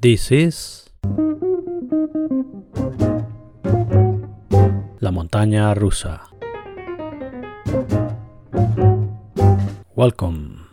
This is La montaña rusa. Welcome.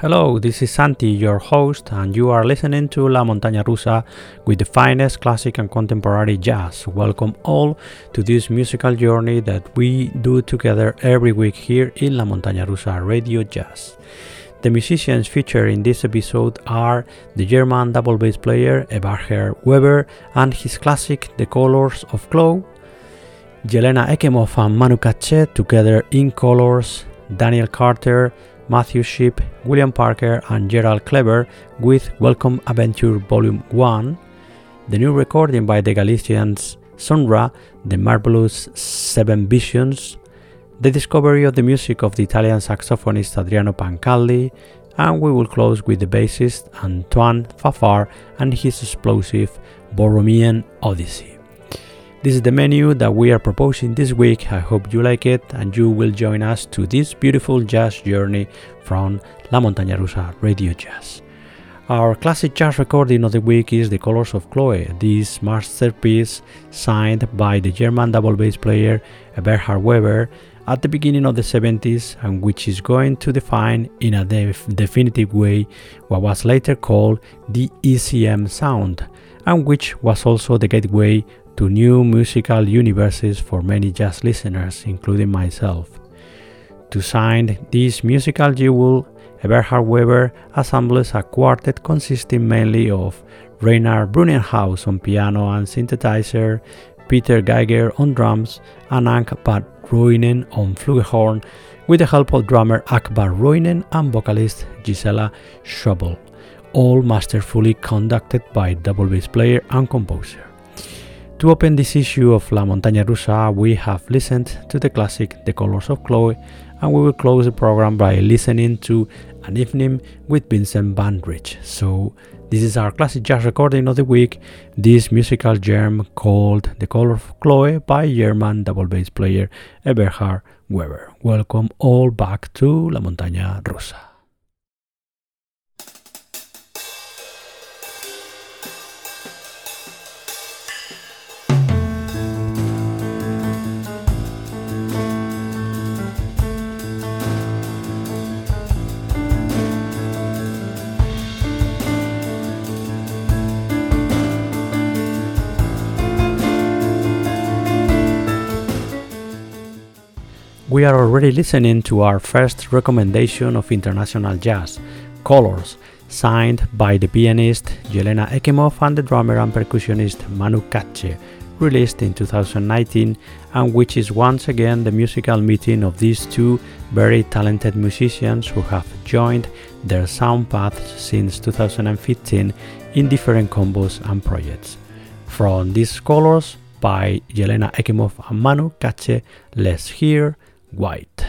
Hello, this is Santi, your host, and you are listening to La Montaña Rusa with the finest classic and contemporary jazz. Welcome all to this musical journey that we do together every week here in La Montaña Rusa Radio Jazz. The musicians featured in this episode are the German double bass player Eberhard Weber and his classic The Colors of Chloe, Yelena Eckemoff and Manu Katché together in Colors, Daniel Carter, Matthew Shipp, William Parker, and Gerald Cleaver with Welcome Adventure Volume 1, the new recording by the Galicians Sumrrá, The Marvelous Seven Visions, the discovery of the music of the Italian saxophonist Adriano Pancaldi, and we will close with the bassist Antoine Fafard and his explosive Borromean Odyssey. This is the menu that we are proposing this week. I hope you like it and you will join us to this beautiful jazz journey from La Montaña Rusa Radio Jazz. Our classic jazz recording of the week is The Colors of Chloe, this masterpiece signed by the German double bass player Eberhard Weber at the beginning of the 70s and which is going to define in a def- definitive way what was later called the ECM sound and which was also the gateway to new musical universes for many jazz listeners, including myself. To sign this musical jewel, Eberhard Weber assembles a quartet consisting mainly of Reinhard Brüninghaus on piano and synthesizer, Peter Giger on drums, and Akbar Roinen on flugelhorn, with the help of drummer Akbar Roinen and vocalist Gisela Schäuble, all masterfully conducted by double bass player and composer. To open this issue of La Montaña Rusa, we have listened to the classic The Colors of Chloe, and we will close the program by listening to An Evening with Vincent Van. So, this is our classic jazz recording of the week, this musical gem called The Colors of Chloe by German double bass player Eberhard Weber. Welcome all back to La Montaña Rusa. We are already listening to our first recommendation of international jazz, Colors, signed by the pianist Yelena Eckemoff and the drummer and percussionist Manu Katché, released in 2019, and which is once again the musical meeting of these two very talented musicians who have joined their sound paths since 2015 in different combos and projects. From these colors, by Yelena Eckemoff and Manu Katché, let's hear White.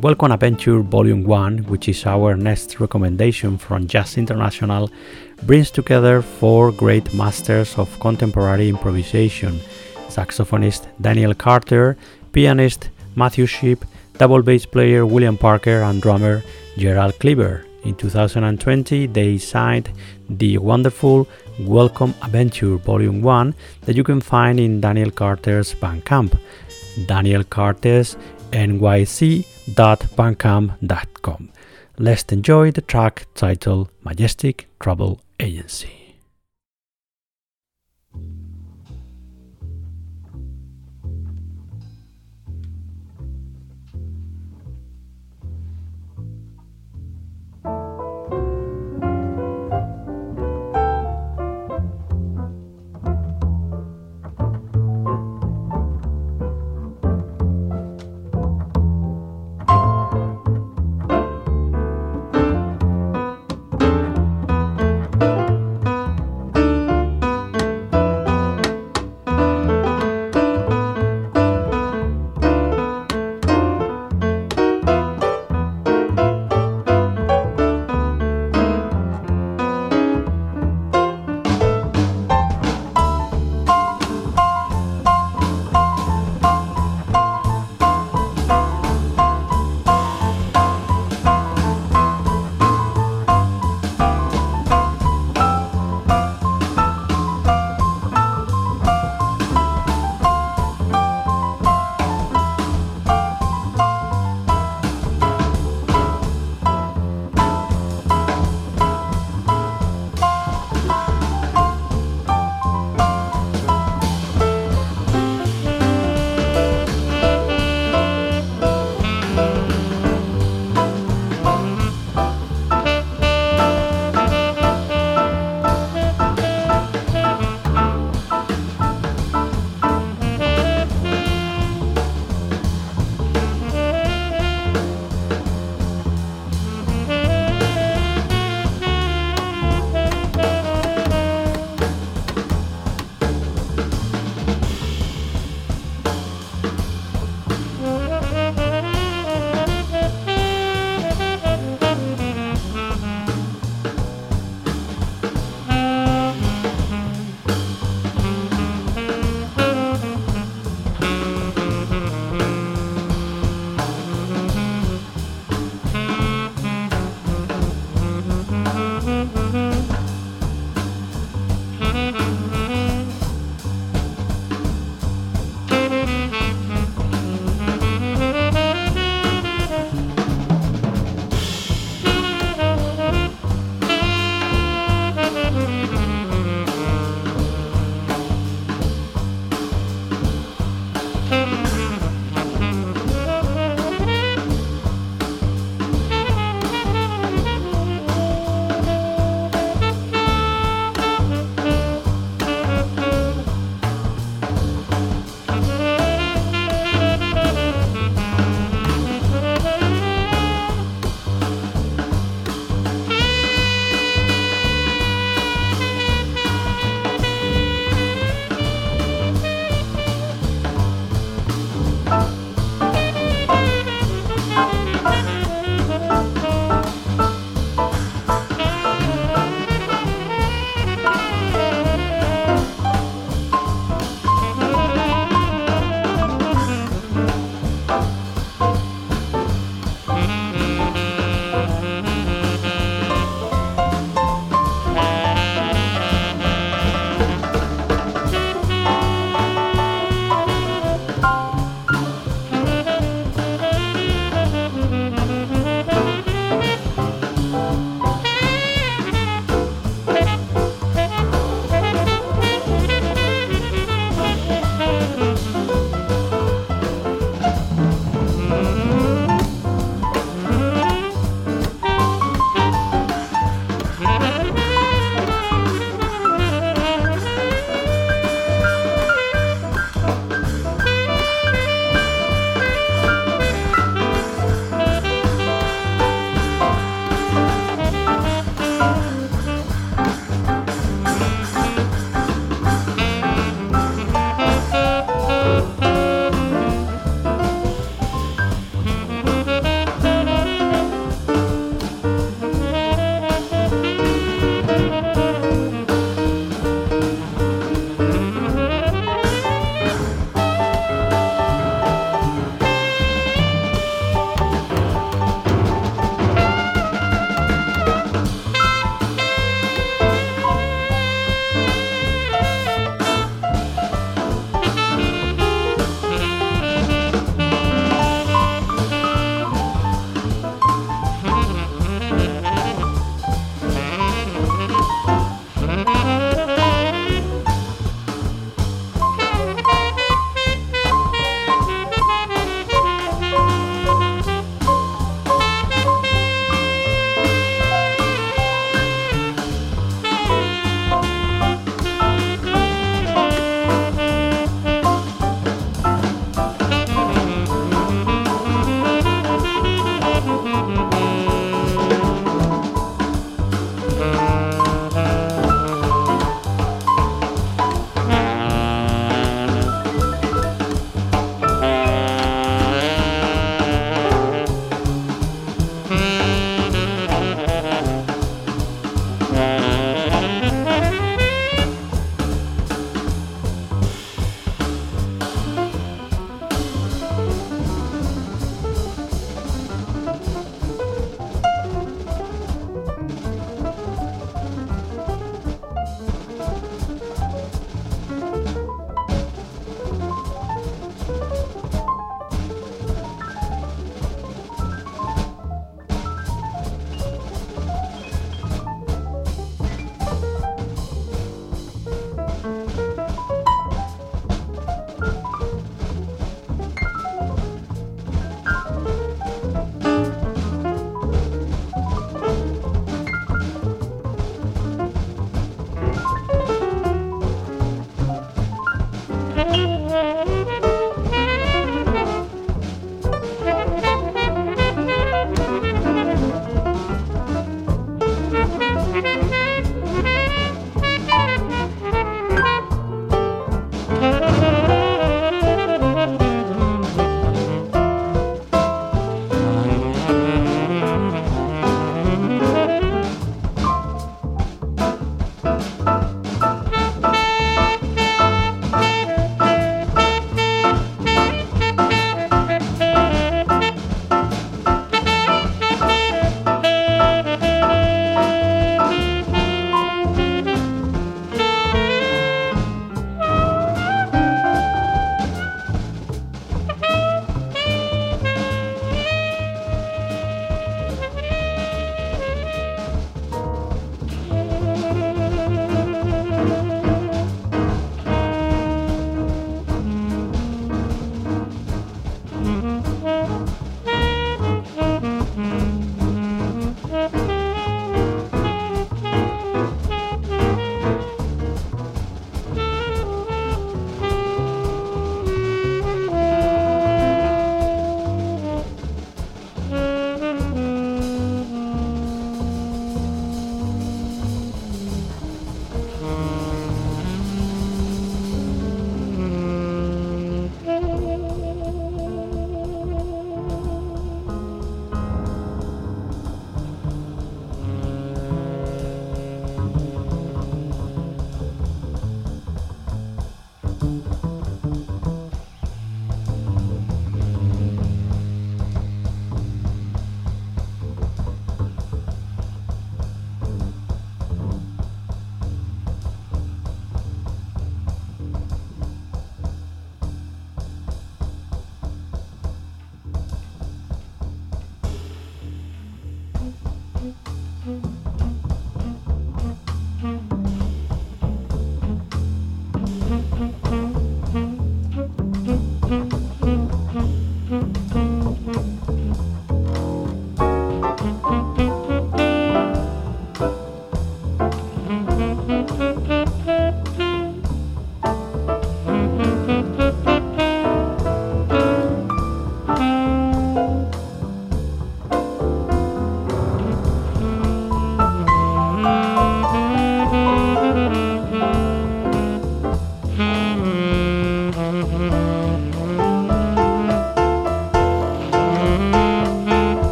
Welcome Adventure Volume 1, which is our next recommendation from Jazz International, brings together four great masters of contemporary improvisation saxophonist Daniel Carter, pianist Matthew Shipp, double bass player William Parker, and drummer Gerald Cleaver. In 2020, they signed the wonderful Welcome Adventure Volume 1 that you can find in Daniel Carter's Bandcamp. Daniel Carter's nyc.bandcamp.com. Let's enjoy the track titled Majestic Travel Agency.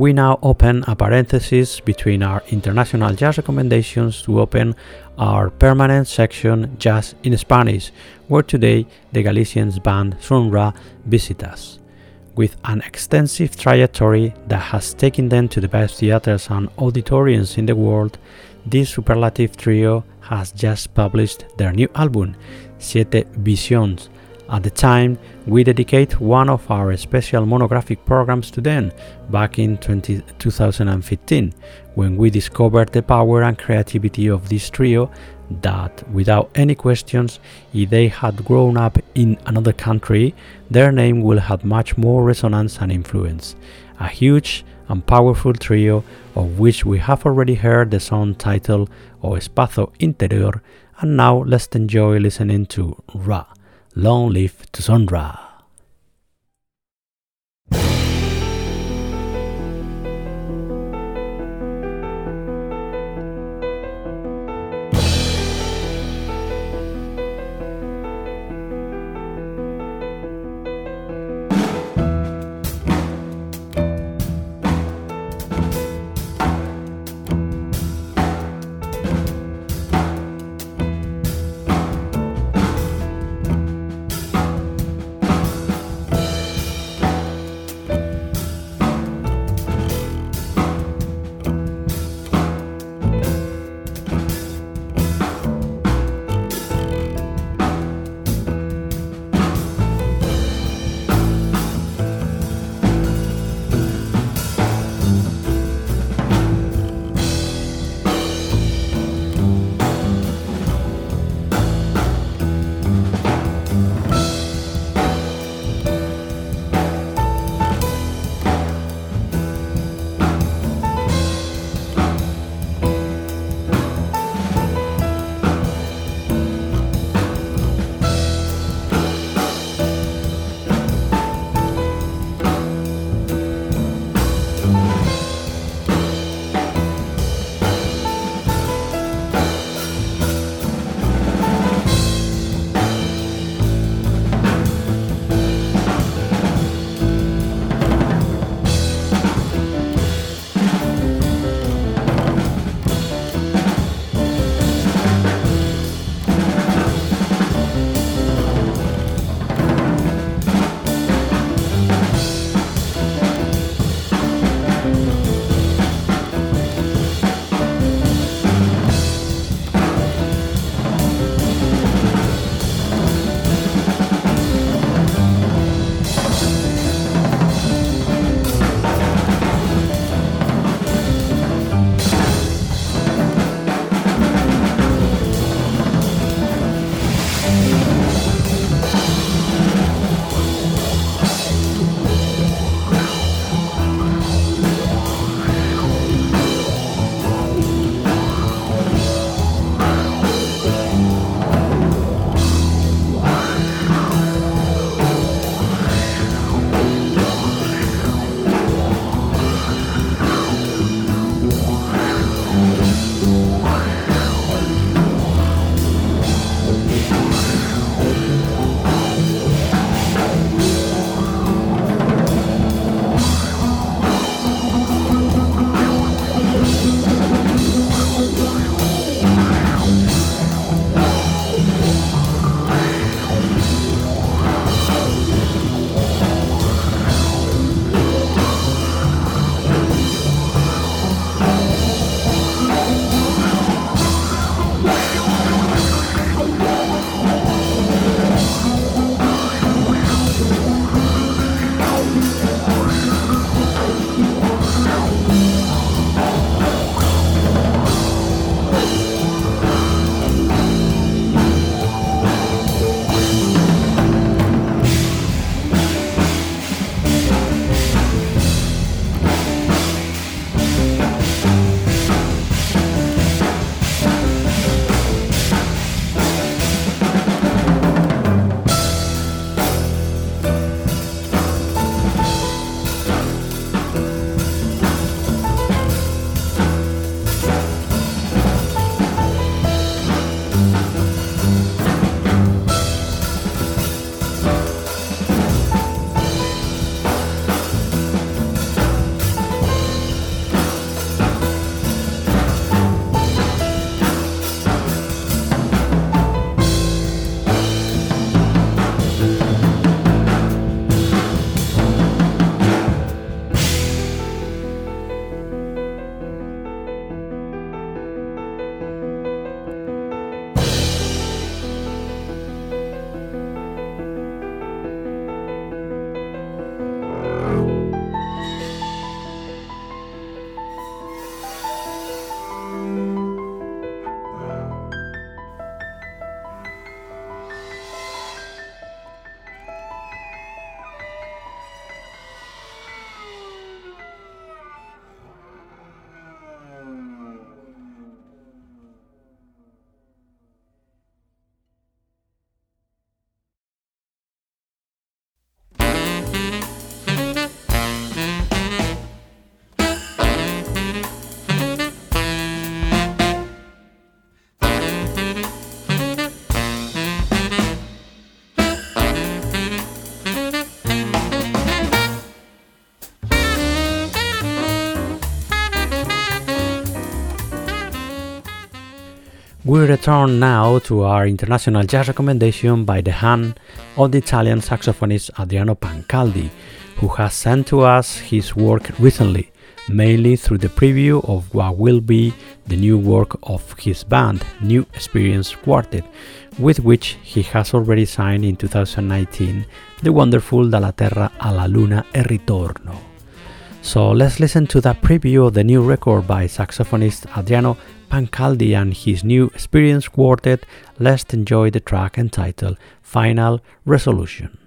We now open a parenthesis between our international jazz recommendations to open our permanent section Jazz in Spanish, where today the Galician band Sumrrá visit us. With an extensive trajectory that has taken them to the best theaters and auditoriums in the world, this superlative trio has just published their new album, Siete Visions, at the time, we dedicate one of our special monographic programs to them back in 20, 2015 when we discovered the power and creativity of this trio that, without any questions, if they had grown up in another country, their name will have much more resonance and influence. A huge and powerful trio of which we have already heard the song titled O Espacio Interior, and now let's enjoy listening to Ra. Long live to We return now to our international jazz recommendation by the hand of the Italian saxophonist Adriano Pancaldi, who has sent to us his work recently, mainly through the preview of what will be the new work of his band, New Experience Quartet, with which he has already signed in 2019 the wonderful Dalla Terra alla Luna e Ritorno. So let's listen to that preview of the new record by saxophonist Adriano Pancaldi and his new Experience Quartet. Let's enjoy the track entitled Final Resolution.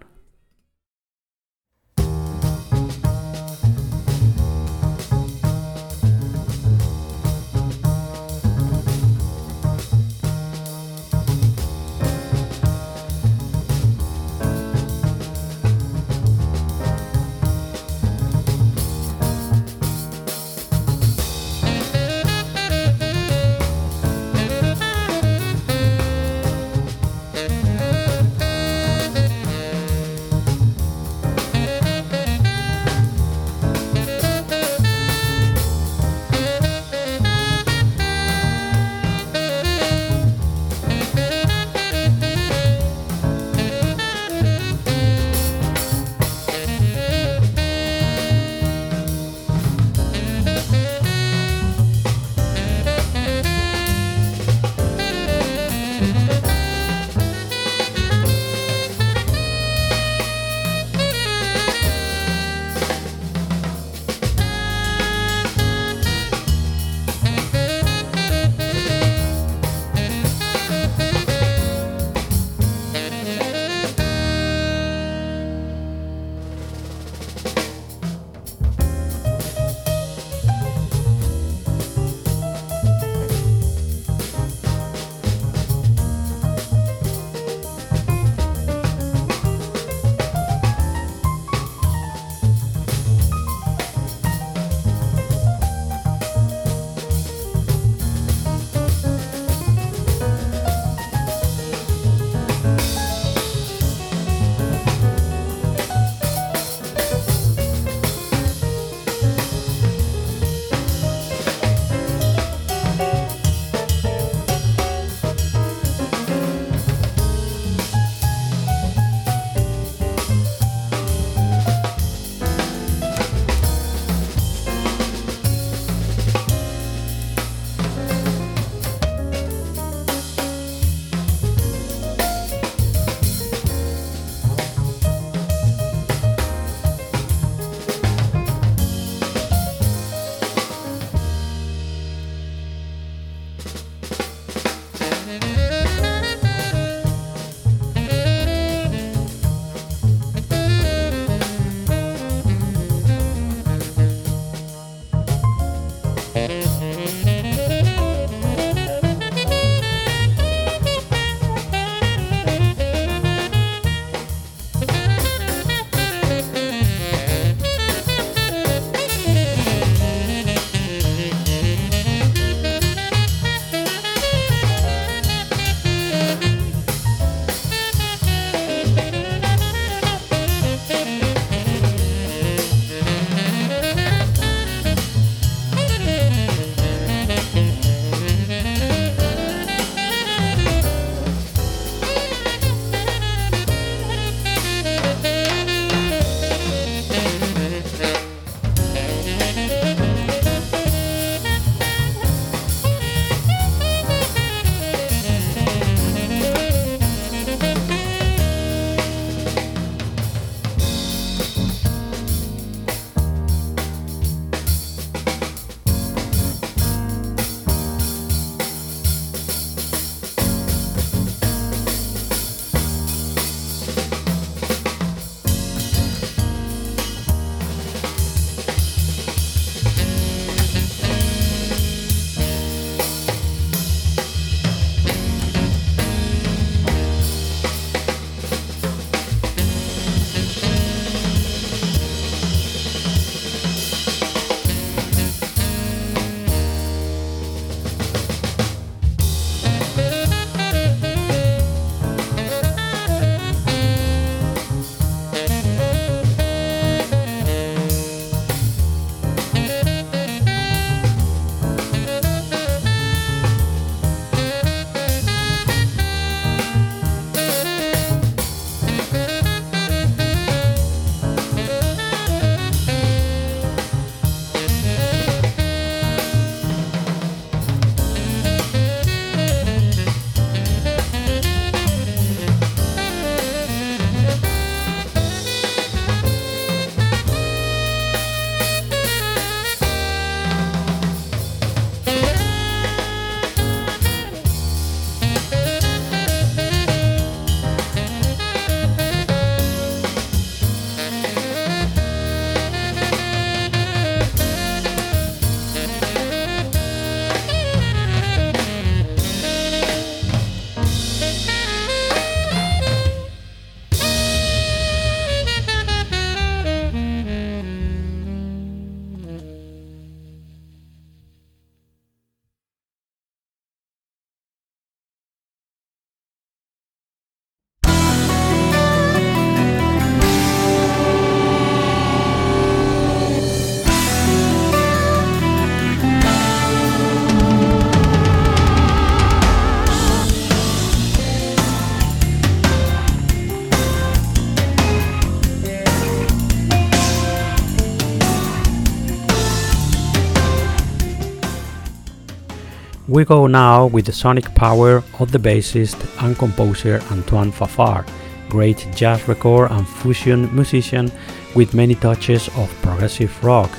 We go now with the sonic power of the bassist and composer Antoine Fafard, great jazz record and fusion musician with many touches of progressive rock.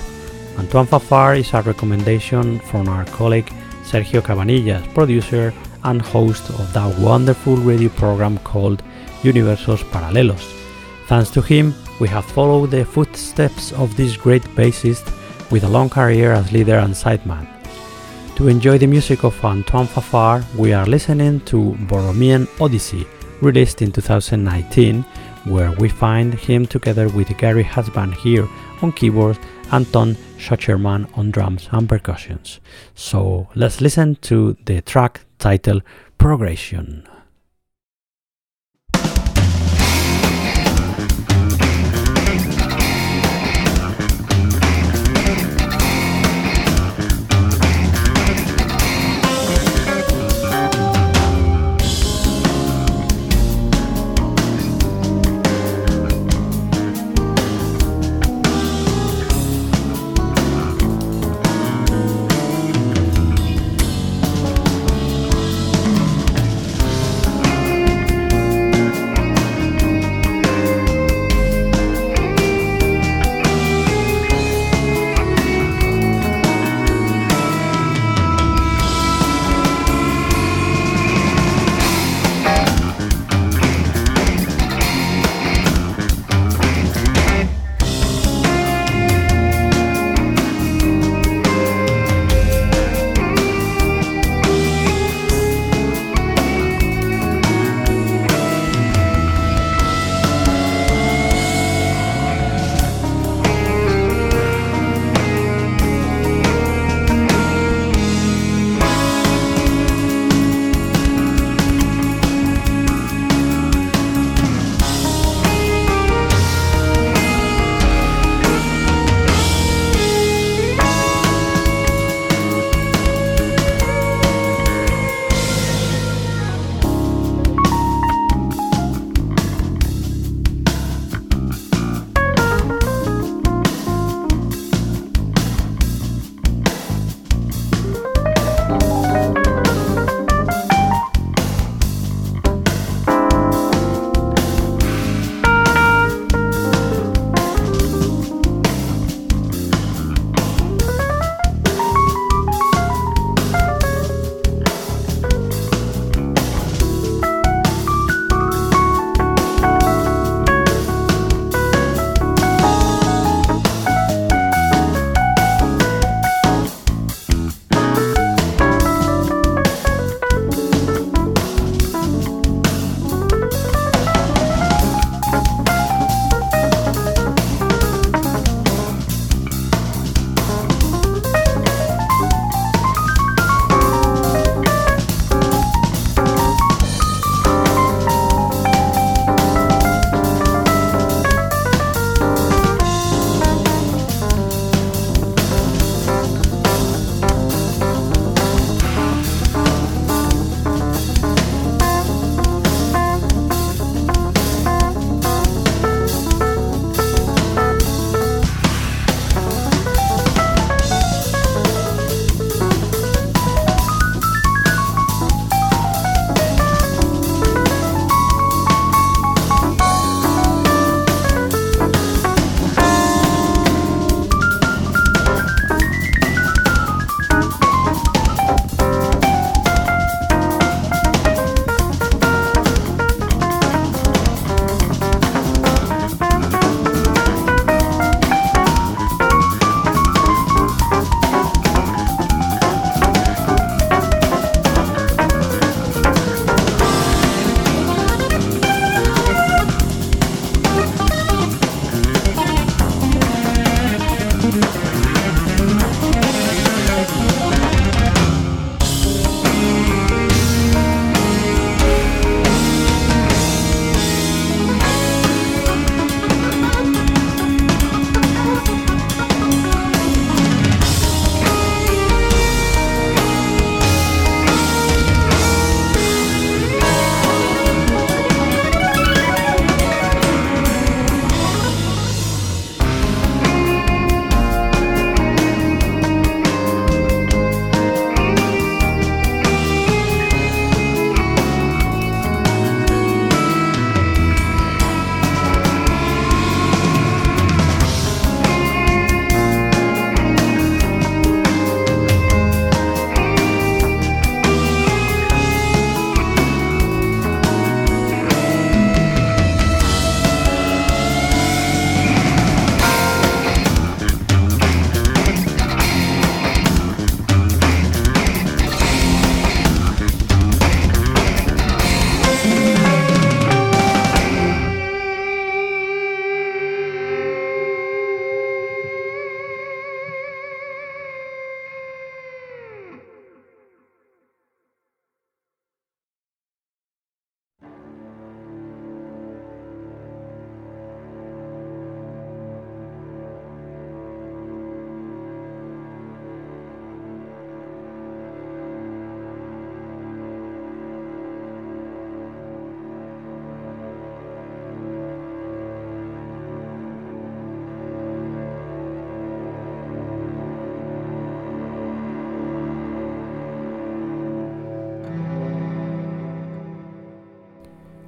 Antoine Fafard is a recommendation from our colleague Sergio Cabanillas, producer and host of that wonderful radio program called Universos Paralelos. Thanks to him, we have followed the footsteps of this great bassist with a long career as leader and sideman. To enjoy the music of Antoine Fafard, we are listening to Borromean Odyssey, released in 2019, where we find him together with Gary Husband here on keyboards and Todd Sucherman on drums and percussions. So let's listen to the track titled Progression.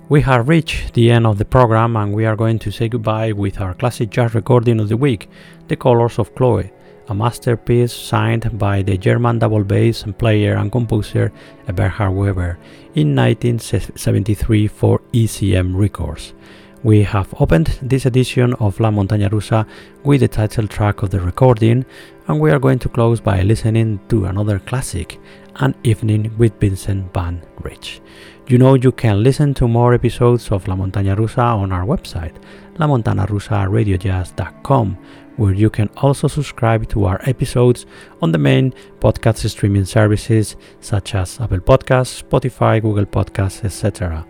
We have reached the end of the program and we are going to say goodbye with our classic jazz recording of the week, The Colors of Chloe, a masterpiece signed by the German double bass player and composer Eberhard Weber in 1973 for ECM Records. We have opened this edition of La Montaña Rusa with the title track of the recording, and we are going to close by listening to another classic, An Evening with Vincent Van Ritz. You know you can listen to more episodes of La Montaña Rusa on our website, lamontanarusaradiojazz.com, where you can also subscribe to our episodes on the main podcast streaming services such as Apple Podcasts, Spotify, Google Podcasts, etc.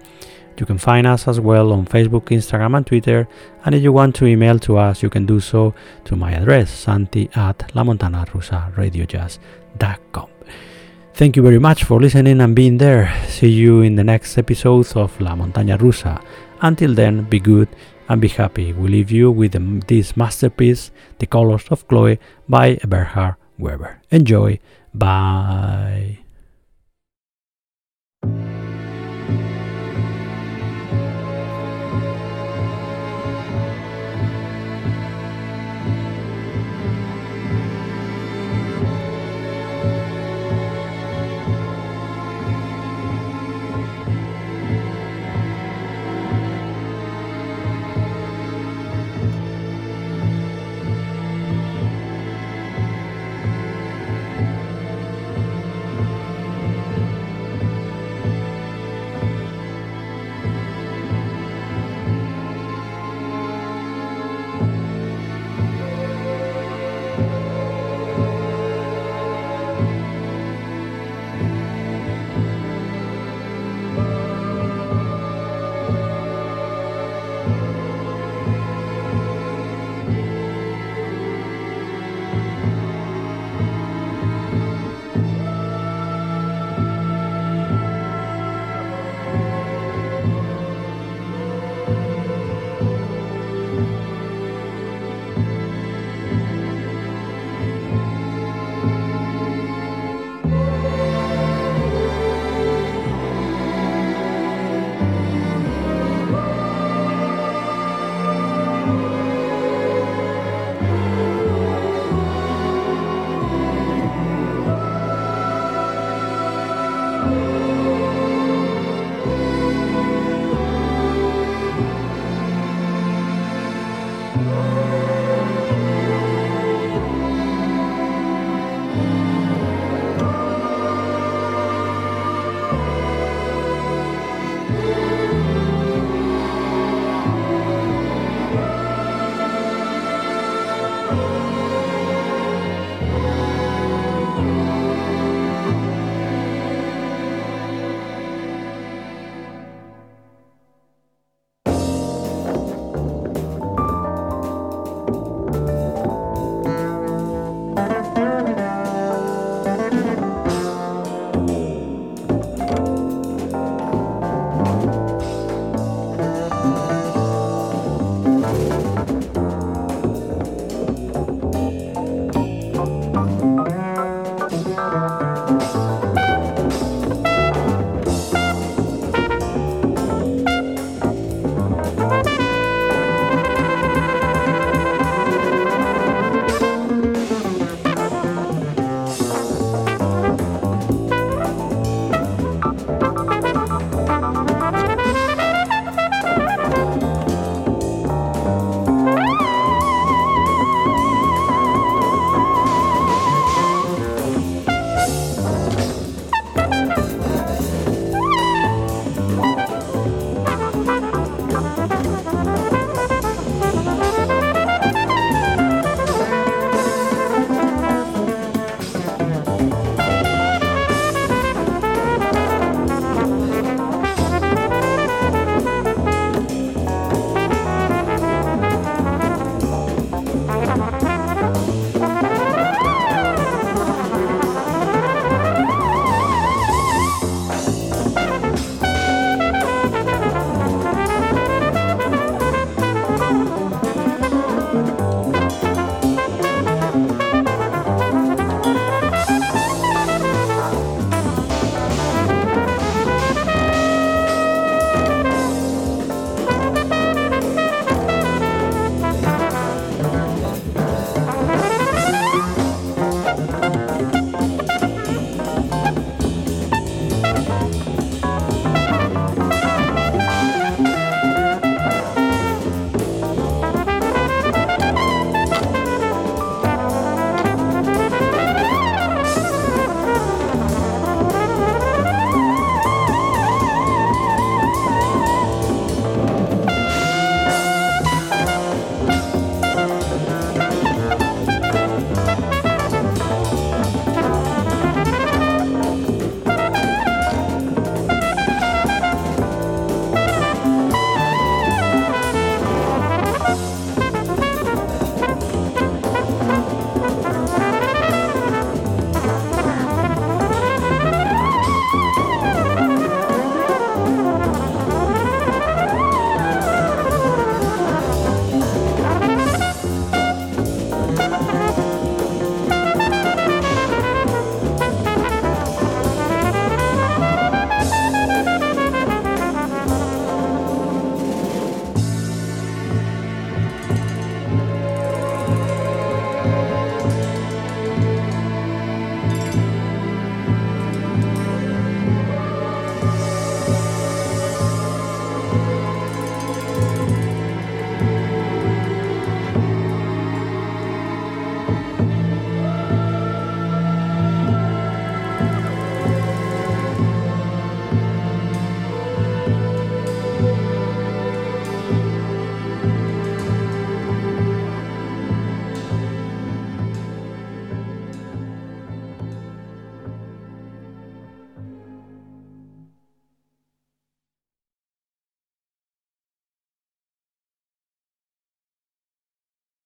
You can find us as well on Facebook, Instagram, and Twitter. And if you want to email to us, you can do so to my address, santi at lamontanarusaradiojazz.com. Thank you very much for listening and being there. See you in the next episode of La Montaña Rusa. Until then, be good and be happy. We leave you with this masterpiece, The Colors of Chloe by Eberhard Weber. Enjoy. Bye.